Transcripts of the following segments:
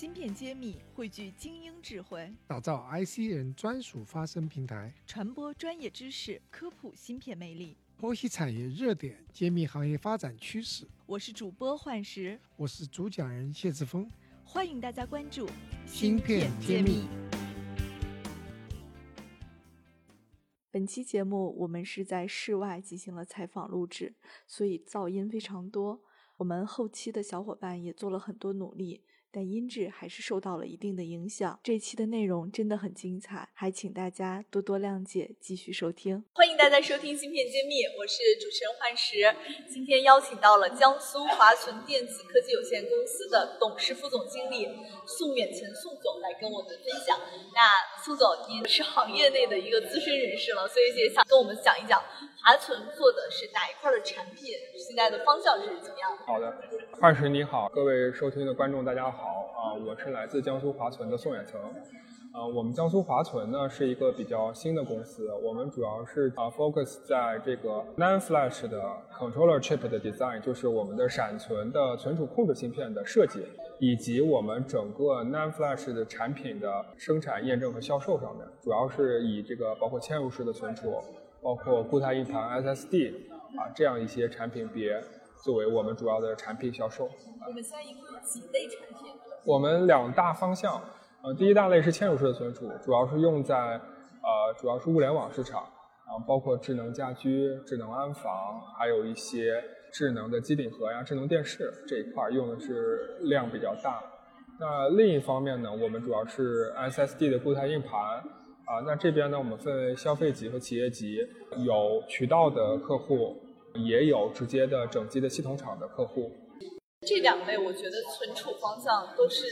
芯片揭秘，汇聚精英智慧，打造 IC 人专属发声平台，传播专业知识，科普芯片魅力，剖析产业热点，揭秘行业发展趋势。我是主播幻石，我是主讲人谢志峰，欢迎大家关注芯片揭秘。本期节目我们是在室外进行了采访录制，所以噪音非常多。我们后期的小伙伴也做了很多努力。但音质还是受到了一定的影响。这期的内容真的很精彩，还请大家多多谅解，继续收听。欢迎大家收听《芯片揭秘》，我是主持人幻石。今天邀请到了江苏华存电子科技有限公司的董事副总经理宋远前宋总来跟我们分享。那宋总，您是行业内的一个资深人士了，所以也想跟我们讲一讲华存做的是哪一块的产品，现在的方向是怎么样的？好的，幻石你好，各位收听的观众大家好。好啊，我是来自江苏华存的宋远成。呃，我们江苏华存呢是一个比较新的公司，我们主要是啊 focus 在这个 NAND Flash 的 controller chip 的 design，就是我们的闪存的存储控制芯片的设计，以及我们整个 NAND Flash 的产品的生产、验证和销售上面，主要是以这个包括嵌入式的存储，包括固态硬盘 SSD 啊这样一些产品别作为我们主要的产品销售。我们现在一共有几类产品？我们两大方向，呃，第一大类是嵌入式的存储，主要是用在呃，主要是物联网市场，然后，包括智能家居、智能安防，还有一些智能的机顶盒呀、智能电视这一块用的是量比较大。那另一方面呢，我们主要是 SSD 的固态硬盘，啊，那这边呢，我们分为消费级和企业级，有渠道的客户，也有直接的整机的系统厂的客户。这两类我觉得存储方向都是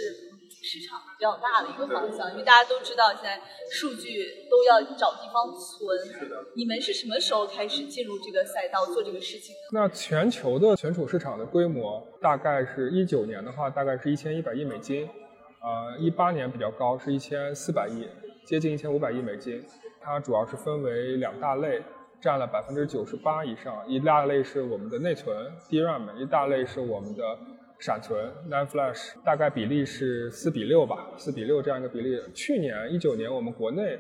市场比较大的一个方向，因为大家都知道现在数据都要找地方存。是的。你们是什么时候开始进入这个赛道做这个事情的？那全球的存储市场的规模大概是一九年的话，大概是一千一百亿美金，呃，一八年比较高，是一千四百亿，接近一千五百亿美金。它主要是分为两大类。占了百分之九十八以上，一大类是我们的内存 DRAM，一大类是我们的闪存 NAND Flash，大概比例是四比六吧，四比六这样一个比例。去年一九年我们国内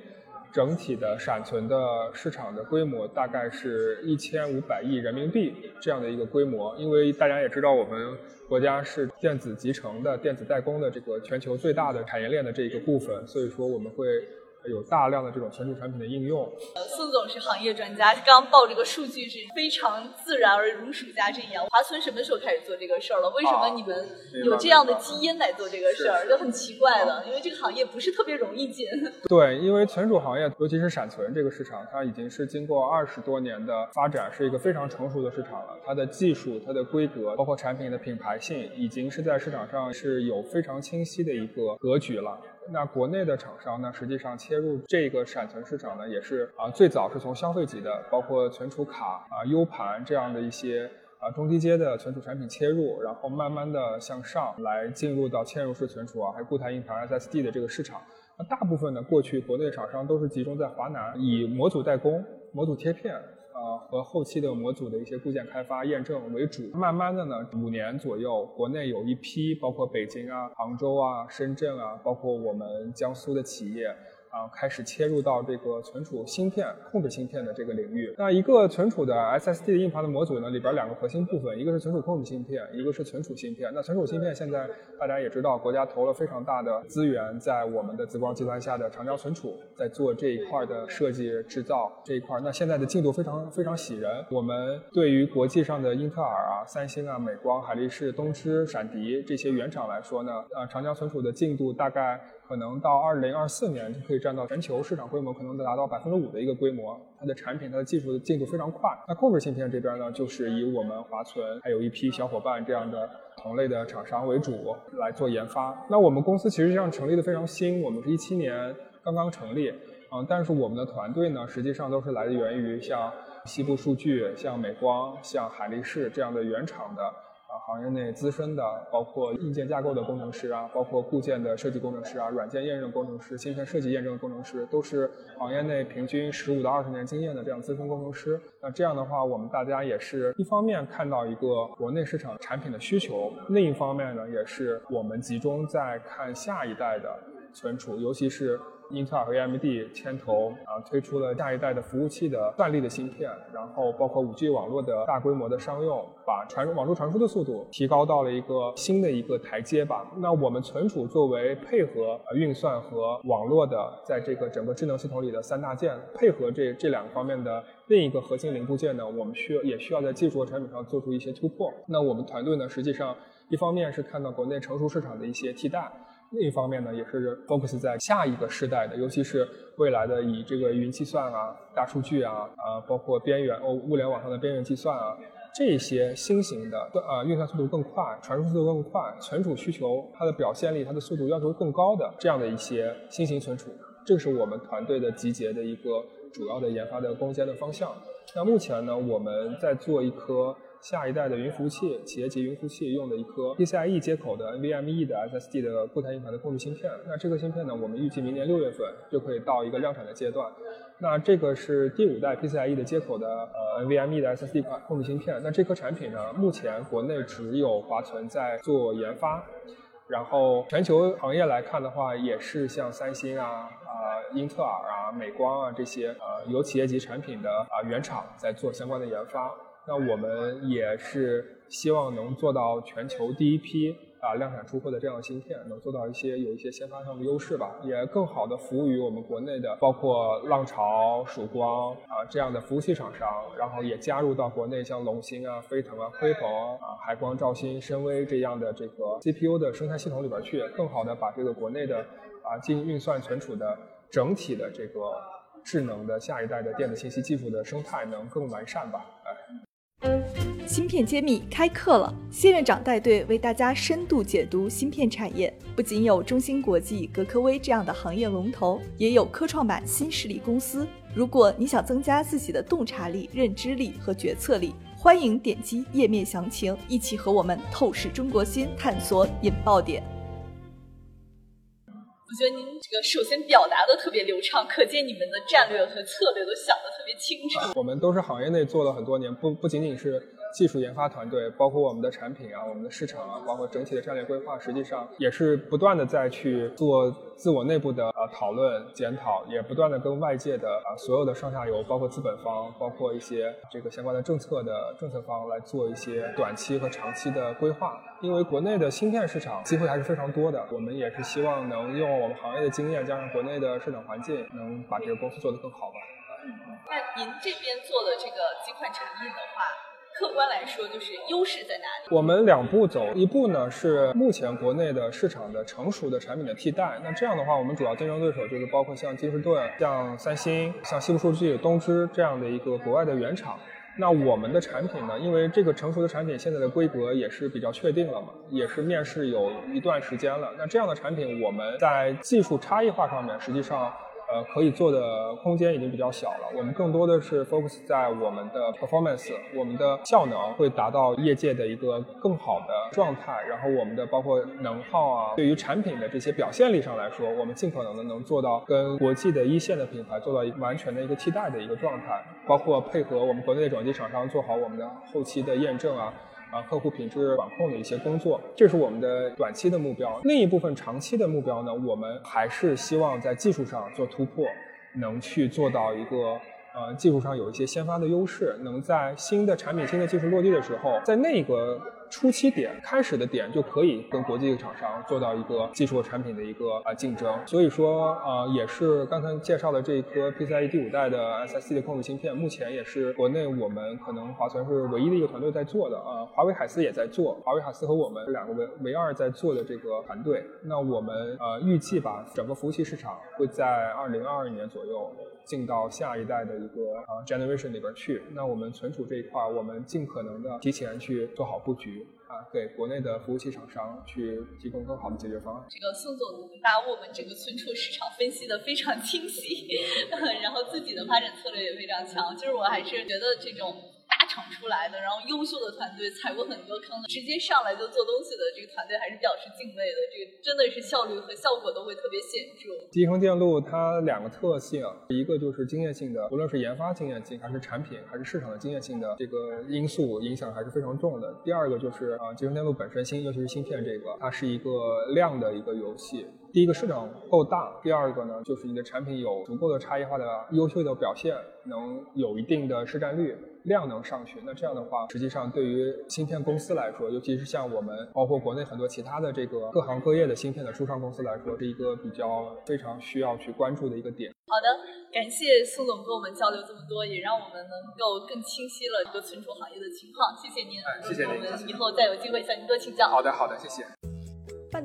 整体的闪存的市场的规模大概是一千五百亿人民币这样的一个规模，因为大家也知道我们国家是电子集成的电子代工的这个全球最大的产业链的这一个部分，所以说我们会。有大量的这种存储产品的应用。呃，宋总是行业专家，刚报这个数据是非常自然而如数家珍一样。华存什么时候开始做这个事儿了？为什么你们有这样的基因来做这个事儿？就很奇怪的，因为这个行业不是特别容易进。对，因为存储行业，尤其是闪存这个市场，它已经是经过二十多年的发展，是一个非常成熟的市场了。它的技术、它的规格，包括产品的品牌性，已经是在市场上是有非常清晰的一个格局了。那国内的厂商呢，实际上切入这个闪存市场呢，也是啊，最早是从消费级的，包括存储卡啊、U 盘这样的一些啊中低阶的存储产品切入，然后慢慢的向上来进入到嵌入式存储啊，还有固态硬盘 SSD 的这个市场。那大部分呢，过去国内厂商都是集中在华南，以模组代工、模组贴片。和后期的模组的一些固件开发验证为主。慢慢的呢，五年左右，国内有一批，包括北京啊、杭州啊、深圳啊，包括我们江苏的企业。啊，开始切入到这个存储芯片、控制芯片的这个领域。那一个存储的 SSD 的硬盘的模组呢，里边两个核心部分，一个是存储控制芯片，一个是存储芯片。那存储芯片现在大家也知道，国家投了非常大的资源在我们的紫光集团下的长江存储，在做这一块的设计制造这一块。那现在的进度非常非常喜人。我们对于国际上的英特尔啊、三星啊、美光、海力士、东芝、闪迪这些原厂来说呢，呃，长江存储的进度大概。可能到二零二四年就可以占到全球市场规模，可能能达到百分之五的一个规模。它的产品、它的技术的进度非常快。那控制芯片这边呢，就是以我们华存还有一批小伙伴这样的同类的厂商为主来做研发。那我们公司其实上成立的非常新，我们是一七年刚刚成立，嗯，但是我们的团队呢，实际上都是来源于像西部数据、像美光、像海力士这样的原厂的。啊，行业内资深的，包括硬件架构的工程师啊，包括固件的设计工程师啊，软件验证工程师、芯片设计验证工程师，都是行业内平均十五到二十年经验的这样资深工程师。那这样的话，我们大家也是一方面看到一个国内市场产品的需求，另一方面呢，也是我们集中在看下一代的存储，尤其是。英特尔和 AMD 牵头啊，推出了下一代的服务器的算力的芯片，然后包括 5G 网络的大规模的商用，把传网络传输的速度提高到了一个新的一个台阶吧。那我们存储作为配合运算和网络的，在这个整个智能系统里的三大件，配合这这两个方面的另一个核心零部件呢，我们需要也需要在技术和产品上做出一些突破。那我们团队呢，实际上一方面是看到国内成熟市场的一些替代。另一方面呢，也是 focus 在下一个时代的，尤其是未来的以这个云计算啊、大数据啊、啊包括边缘哦物联网上的边缘计算啊，这些新型的呃运算速度更快、传输速度更快、存储需求它的表现力、它的速度要求更高的这样的一些新型存储，这是我们团队的集结的一个主要的研发的攻坚的方向。那目前呢，我们在做一颗。下一代的云服务器，企业级云服务器用的一颗 PCIe 接口的 NVMe 的 SSD 的固态硬盘的控制芯片。那这个芯片呢，我们预计明年六月份就可以到一个量产的阶段。那这个是第五代 PCIe 的接口的呃 NVMe 的 SSD 控制芯片。那这颗产品呢，目前国内只有华存在做研发，然后全球行业来看的话，也是像三星啊、啊英特尔啊、美光啊这些呃有企业级产品的啊原厂在做相关的研发。那我们也是希望能做到全球第一批啊量产出货的这样的芯片，能做到一些有一些先发上的优势吧，也更好的服务于我们国内的包括浪潮、曙光啊这样的服务器厂商，然后也加入到国内像龙芯啊、飞腾啊、鲲鹏啊、海光、兆芯、深威这样的这个 CPU 的生态系统里边去，更好的把这个国内的啊进运算存储的整体的这个智能的下一代的电子信息技术的生态能更完善吧，哎。芯片揭秘开课了，谢院长带队为大家深度解读芯片产业。不仅有中芯国际、格科微这样的行业龙头，也有科创板新势力公司。如果你想增加自己的洞察力、认知力和决策力，欢迎点击页面详情，一起和我们透视中国芯，探索引爆点。我觉得您这个首先表达的特别流畅，可见你们的战略和策略都想得特清楚。我们都是行业内做了很多年，不不仅仅是。技术研发团队，包括我们的产品啊，我们的市场啊，包括整体的战略规划，实际上也是不断的在去做自我内部的呃讨论检讨，也不断的跟外界的啊所有的上下游，包括资本方，包括一些这个相关的政策的政策方来做一些短期和长期的规划。因为国内的芯片市场机会还是非常多的，我们也是希望能用我们行业的经验，加上国内的市场环境，能把这个公司做得更好吧。那您这边做的这个几款产品的话。客观来说，就是优势在哪里？我们两步走，一步呢是目前国内的市场的成熟的产品的替代。那这样的话，我们主要竞争对手就是包括像金士顿、像三星、像西部数据、东芝这样的一个国外的原厂。那我们的产品呢，因为这个成熟的产品现在的规格也是比较确定了嘛，也是面世有一段时间了。那这样的产品，我们在技术差异化上面，实际上。呃，可以做的空间已经比较小了。我们更多的是 focus 在我们的 performance，我们的效能会达到业界的一个更好的状态。然后我们的包括能耗啊，对于产品的这些表现力上来说，我们尽可能的能做到跟国际的一线的品牌做到一个完全的一个替代的一个状态。包括配合我们国内的转机厂商做好我们的后期的验证啊。啊，客户品质管控的一些工作，这是我们的短期的目标。另一部分长期的目标呢，我们还是希望在技术上做突破，能去做到一个呃技术上有一些先发的优势，能在新的产品、新的技术落地的时候，在那个。初期点开始的点就可以跟国际厂商做到一个技术产品的一个啊竞争，所以说呃也是刚才介绍的这一颗 PCIe 第五代的 SSD 的控制芯片，目前也是国内我们可能华存是唯一的一个团队在做的啊，华为海思也在做，华为海思和我们两个唯唯二在做的这个团队，那我们呃预计吧，整个服务器市场会在二零二二年左右进到下一代的一个啊 generation 里边去，那我们存储这一块，我们尽可能的提前去做好布局。啊，给国内的服务器厂商去提供更好的解决方案。这个宋总把我们整个存储市场分析的非常清晰，然后自己的发展策略也非常强。就是我还是觉得这种。闯出来的，然后优秀的团队踩过很多坑，直接上来就做东西的这个团队还是表示敬畏的。这个真的是效率和效果都会特别显著。集成电路它两个特性，一个就是经验性的，无论是研发经验性，还是产品，还是市场的经验性的这个因素影响还是非常重的。第二个就是啊，集成电路本身芯，尤其是芯片这个，它是一个量的一个游戏。第一个市场够大，第二个呢，就是你的产品有足够的差异化的优秀的表现，能有一定的市占率，量能上去。那这样的话，实际上对于芯片公司来说，尤其是像我们，包括国内很多其他的这个各行各业的芯片的初创公司来说，是一个比较非常需要去关注的一个点。好的，感谢苏总跟我们交流这么多，也让我们能够更清晰了这个存储行业的情况。谢谢您，谢谢您，我们以后再有机会向您多请教。好的，好的，谢谢。